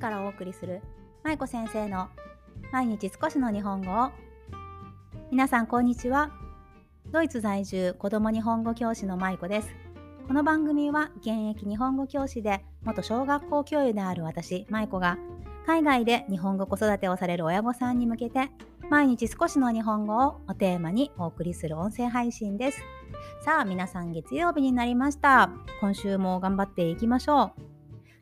からお送りする舞子先生の毎日少しの日本語を。皆さんこんにちは。ドイツ在住子供日本語教師の舞子です。この番組は現役日本語教師で元小学校教諭である私舞子が海外で日本語子育てをされる親御さんに向けて毎日少しの日本語をおテーマにお送りする音声配信です。さあ皆さん月曜日になりました。今週も頑張っていきましょう。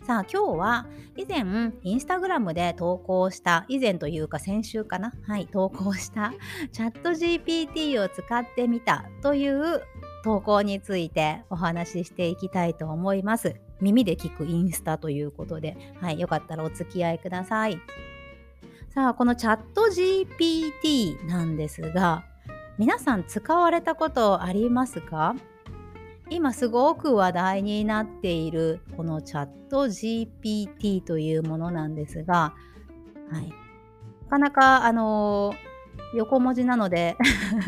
さあ今日は以前インスタグラムで投稿した以前というか先週かな？はい投稿したチャット GPT を使ってみたという投稿についてお話ししていきたいと思います。耳で聞くインスタということではいよかったらお付き合いください。さあこのチャット GPT なんですが皆さん使われたことありますか？今すごく話題になっているこのチャット GPT というものなんですが、はい、なかなかあの横文字なので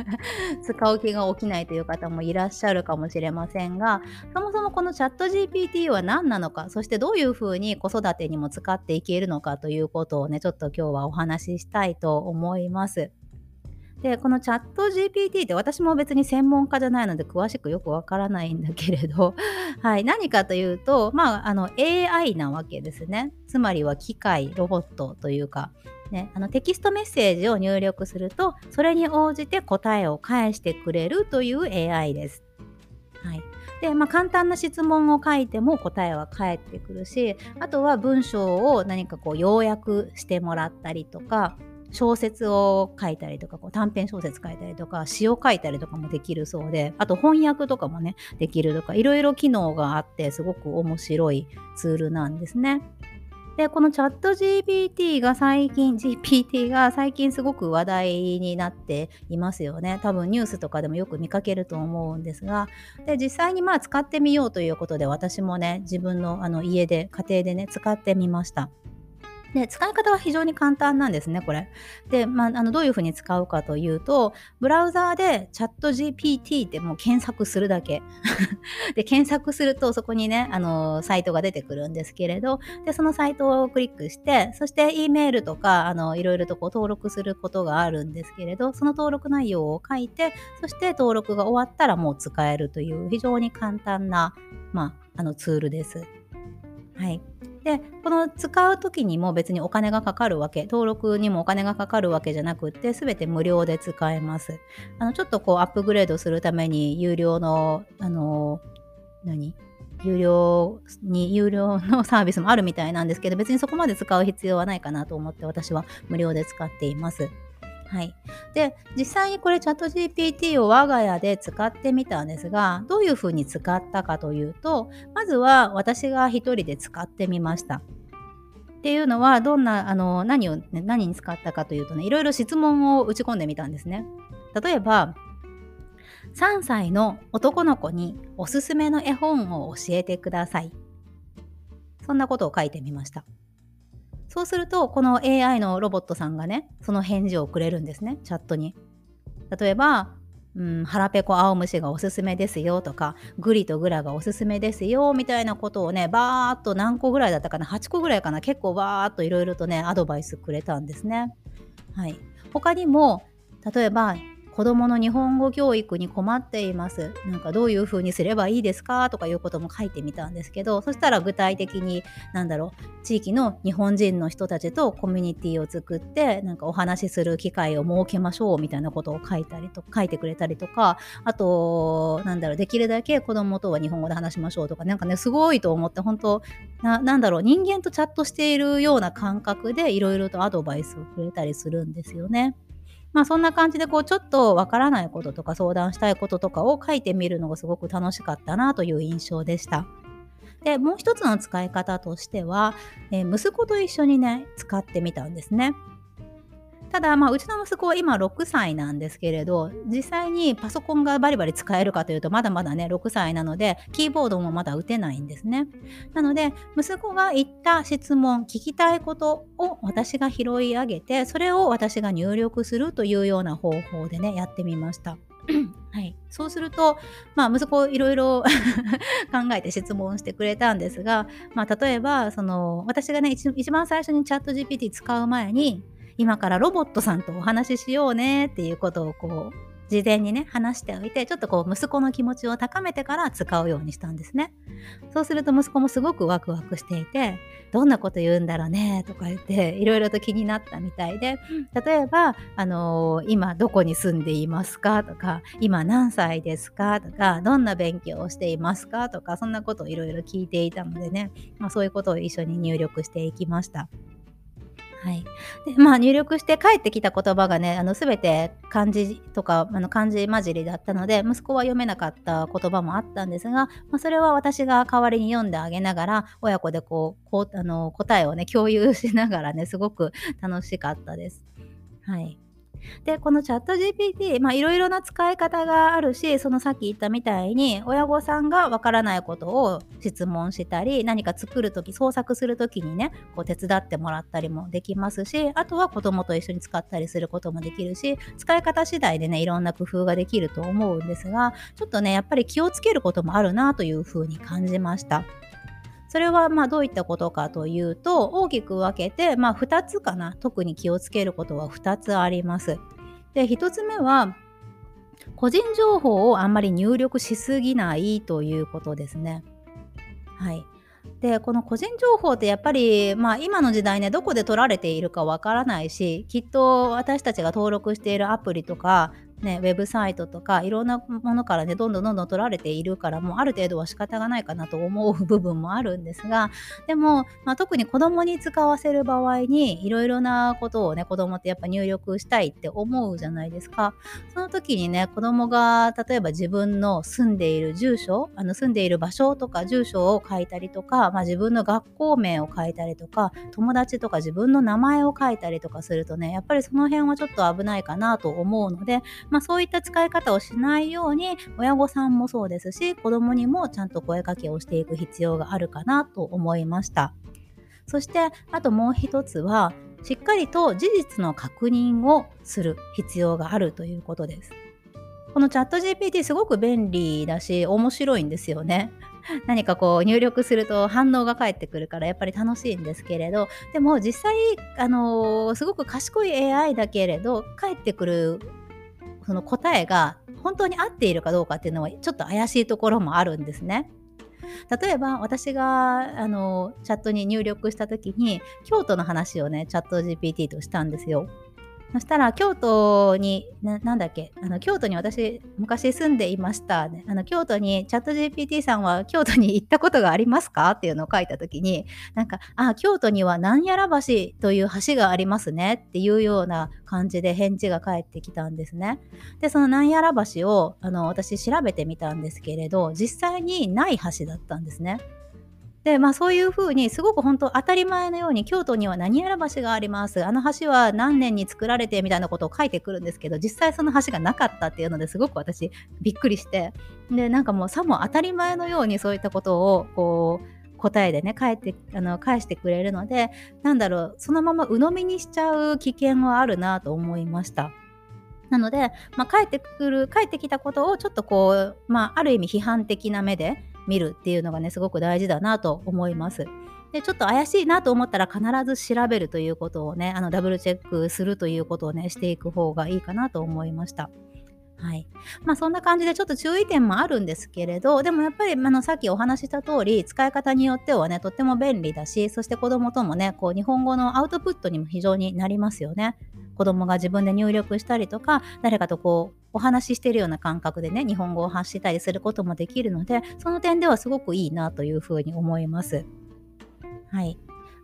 使う気が起きないという方もいらっしゃるかもしれませんがそもそもこのチャット GPT は何なのかそしてどういうふうに子育てにも使っていけるのかということをねちょっと今日はお話ししたいと思います。でこのチャット GPT って私も別に専門家じゃないので詳しくよくわからないんだけれど、はい、何かというと、まあ、あの AI なわけですねつまりは機械ロボットというか、ね、あのテキストメッセージを入力するとそれに応じて答えを返してくれるという AI です。はいでまあ、簡単な質問を書いても答えは返ってくるしあとは文章を何かこう要約してもらったりとか小説を書いたりとかこう短編小説書いたりとか詩を書いたりとかもできるそうであと翻訳とかもねできるとかいろいろ機能があってすごく面白いツールなんですね。でこのチャット GPT が最近 GPT が最近すごく話題になっていますよね。多分ニュースとかでもよく見かけると思うんですが。で実際にまあ使ってみようということで私もね自分のあの家で家庭でね使ってみました。で、使い方は非常に簡単なんですね、これ。で、まあ、あのどういうふうに使うかというと、ブラウザーでチャット GPT ってもう検索するだけ。で、検索するとそこにね、あの、サイトが出てくるんですけれど、で、そのサイトをクリックして、そして E メールとか、あの、いろいろとこう登録することがあるんですけれど、その登録内容を書いて、そして登録が終わったらもう使えるという非常に簡単な、まあ、あのツールです。はい。でこの使う時にも別にお金がかかるわけ登録にもお金がかかるわけじゃなくって全て無料で使えます。あのちょっとこうアップグレードするために有料のあの何？有料に有料のサービスもあるみたいなんですけど別にそこまで使う必要はないかなと思って私は無料で使っています。はい。で、実際にこれチャット GPT を我が家で使ってみたんですが、どういうふうに使ったかというと、まずは私が一人で使ってみました。っていうのは、どんな、あの、何を、ね、何に使ったかというとね、いろいろ質問を打ち込んでみたんですね。例えば、3歳の男の子におすすめの絵本を教えてください。そんなことを書いてみました。そうすると、この AI のロボットさんがね、その返事をくれるんですね、チャットに。例えば、うん、腹ペコ青虫がおすすめですよとか、グリとグラがおすすめですよみたいなことをね、バーっと何個ぐらいだったかな、8個ぐらいかな、結構バーっといろいろとね、アドバイスくれたんですね。はい。他にも、例えば、子どもの日本語教育に困っていますなんかどういうふうにすればいいですかとかいうことも書いてみたんですけどそしたら具体的に何だろう地域の日本人の人たちとコミュニティを作ってなんかお話しする機会を設けましょうみたいなことを書いたりと書いてくれたりとかあとなんだろうできるだけ子どもとは日本語で話しましょうとかなんかねすごいと思って本当ななんだろう人間とチャットしているような感覚でいろいろとアドバイスをくれたりするんですよね。まあそんな感じでこうちょっとわからないこととか相談したいこととかを書いてみるのがすごく楽しかったなという印象でした。でもう一つの使い方としては、えー、息子と一緒にね使ってみたんですね。ただ、まあ、うちの息子は今6歳なんですけれど、実際にパソコンがバリバリ使えるかというと、まだまだね、6歳なので、キーボードもまだ打てないんですね。なので、息子が言った質問、聞きたいことを私が拾い上げて、それを私が入力するというような方法でね、やってみました。はい、そうすると、まあ、息子いろいろ 考えて質問してくれたんですが、まあ、例えばその私がね一番最初にチャット GPT 使う前に今からロボットさんとお話ししようねっていうことをこう事前にね話しておいてちょっとこう息子の気持ちを高めてから使うようにしたんですねそうすると息子もすごくワクワクしていてどんなこと言うんだろうねとか言っていろいろと気になったみたいで例えば、あのー、今どこに住んでいますかとか今何歳ですかとかどんな勉強をしていますかとかそんなことをいろいろ聞いていたのでね、まあ、そういうことを一緒に入力していきました。はい。で、まあ、入力して帰ってきた言葉がね、あの、すべて漢字とか、あの、漢字混じりだったので、息子は読めなかった言葉もあったんですが、まあ、それは私が代わりに読んであげながら、親子でこう、こうあの、答えをね、共有しながらね、すごく楽しかったです。はい。で、このチャット GPT、まあいろいろな使い方があるし、そのさっき言ったみたいに、親御さんがわからないことを質問したり、何か作るとき、創作するときにね、こう手伝ってもらったりもできますし、あとは子供と一緒に使ったりすることもできるし、使い方次第でね、いろんな工夫ができると思うんですが、ちょっとね、やっぱり気をつけることもあるなというふうに感じました。それはまあどういったことかというと大きく分けてまあ2つかな特に気をつけることは2つあります。で1つ目は個人情報をあんまり入力しすぎないということですね。はい。でこの個人情報ってやっぱり、まあ、今の時代ねどこで取られているかわからないしきっと私たちが登録しているアプリとかね、ウェブサイトとかいろんなものからねどんどんどんどん取られているからもうある程度は仕方がないかなと思う部分もあるんですがでも、まあ、特に子供に使わせる場合にいろいろなことをね子供ってやっぱ入力したいって思うじゃないですか。その時にね子供が例えば自分の住んでいる住所あの住んでいる場所とか住所を書いたりとか、まあ、自分の学校名を書いたりとか友達とか自分の名前を書いたりとかするとねやっぱりその辺はちょっと危ないかなと思うのでまあ、そういった使い方をしないように親御さんもそうですし子供にもちゃんと声かけをしていく必要があるかなと思いました。そしてあともう一つはしっかりと事実の確認をする必要があるということです。このチャット GPT すごく便利だし面白いんですよね。何かこう入力すると反応が返ってくるからやっぱり楽しいんですけれどでも実際あのー、すごく賢い AI だけれど返ってくるその答えが本当に合っているかどうかっていうのはちょっと怪しいところもあるんですね。例えば私があのチャットに入力した時に京都の話をねチャット GPT としたんですよ。そしたら京都になんだっけ？あの京都に私昔住んでいました、あの京都にチャット GPT さんは京都に行ったことがありますか？っていうのを書いた時になんかあ京都には何やら橋という橋がありますね。っていうような感じで返事が返ってきたんですね。でその何やら橋をあの私調べてみたんですけれど実際にない橋だったんですね。で、まあそういうふうにすごく本当当たり前のように京都には何やら橋があります。あの橋は何年に作られてみたいなことを書いてくるんですけど、実際その橋がなかったっていうのですごく私びっくりして、で、なんかもうさも当たり前のようにそういったことをこう答えでね返ってあの返してくれるのでなんだろうそのまま鵜呑みにしちゃう危険はあるなと思いました。なので、まあ、帰ってくる帰ってきたことをちょっとこう、まあ、ある意味批判的な目で見るっていうのがねすごく大事だなと思います。でちょっと怪しいなと思ったら必ず調べるということをねあのダブルチェックするということをねしていく方がいいかなと思いました。はい。まあそんな感じでちょっと注意点もあるんですけれど、でもやっぱりあのさっきお話しした通り、使い方によってはね、とっても便利だし、そして子供ともね、こう日本語のアウトプットにも非常になりますよね。子供が自分で入力したりとか、誰かとこうお話ししてるような感覚でね、日本語を発してたりすることもできるので、その点ではすごくいいなというふうに思います。はい。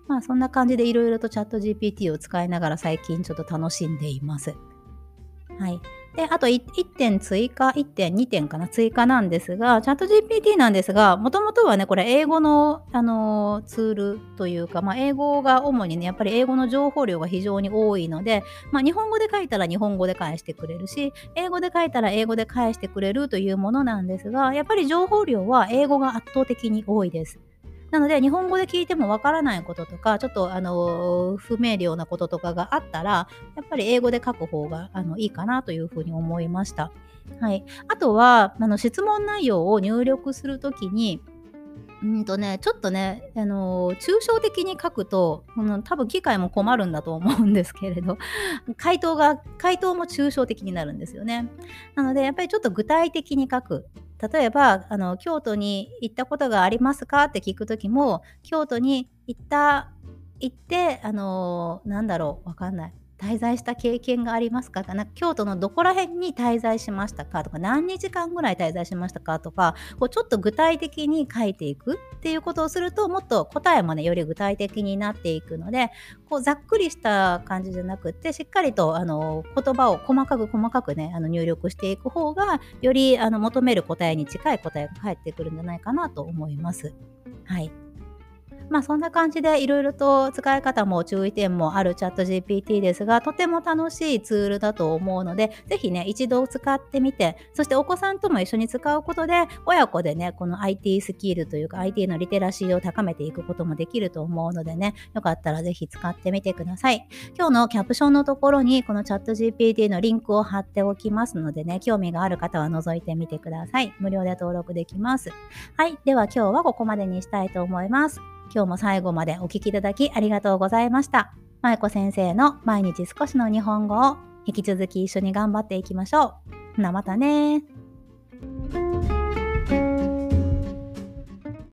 まあそんな感じでいろいろとチャット GPT を使いながら最近ちょっと楽しんでいます。はい。で、あと 1, 1点追加、1点、2点かな、追加なんですが、チャット GPT なんですが、もともとはね、これ英語の、あのー、ツールというか、まあ、英語が主にね、やっぱり英語の情報量が非常に多いので、まあ、日本語で書いたら日本語で返してくれるし、英語で書いたら英語で返してくれるというものなんですが、やっぱり情報量は英語が圧倒的に多いです。なので、日本語で聞いてもわからないこととか、ちょっと、あの、不明瞭なこととかがあったら、やっぱり英語で書く方があのいいかなというふうに思いました。はい。あとは、あの質問内容を入力するときに、うんとね、ちょっとね、あのー、抽象的に書くと、うん、多分機械も困るんだと思うんですけれど、回答が、回答も抽象的になるんですよね。なので、やっぱりちょっと具体的に書く。例えば、あの、京都に行ったことがありますか？って聞くときも、京都に行った、行って、あの、なんだろう、わかんない。滞在した経験がありますか？か京都のどこら辺に滞在しましたか？とか何日間ぐらい滞在しましたか？とかこうちょっと具体的に書いていく？っていうことをするともっと答えもねより具体的になっていくのでこうざっくりした感じじゃなくてしっかりとあの言葉を細かく細かくねあの入力していく方がよりあの求める答えに近い答えが返ってくるんじゃないかなと思います。はい。まあそんな感じでいろいろと使い方も注意点もあるチャット GPT ですが、とても楽しいツールだと思うので、ぜひね、一度使ってみて、そしてお子さんとも一緒に使うことで、親子でね、この IT スキルというか IT のリテラシーを高めていくこともできると思うのでね、よかったらぜひ使ってみてください。今日のキャプションのところにこのチャット GPT のリンクを貼っておきますのでね、興味がある方は覗いてみてください。無料で登録できます。はい。では今日はここまでにしたいと思います。今日も最後までお聴きいただきありがとうございました。まえこ先生の毎日少しの日本語を引き続き一緒に頑張っていきましょう。ほなまたね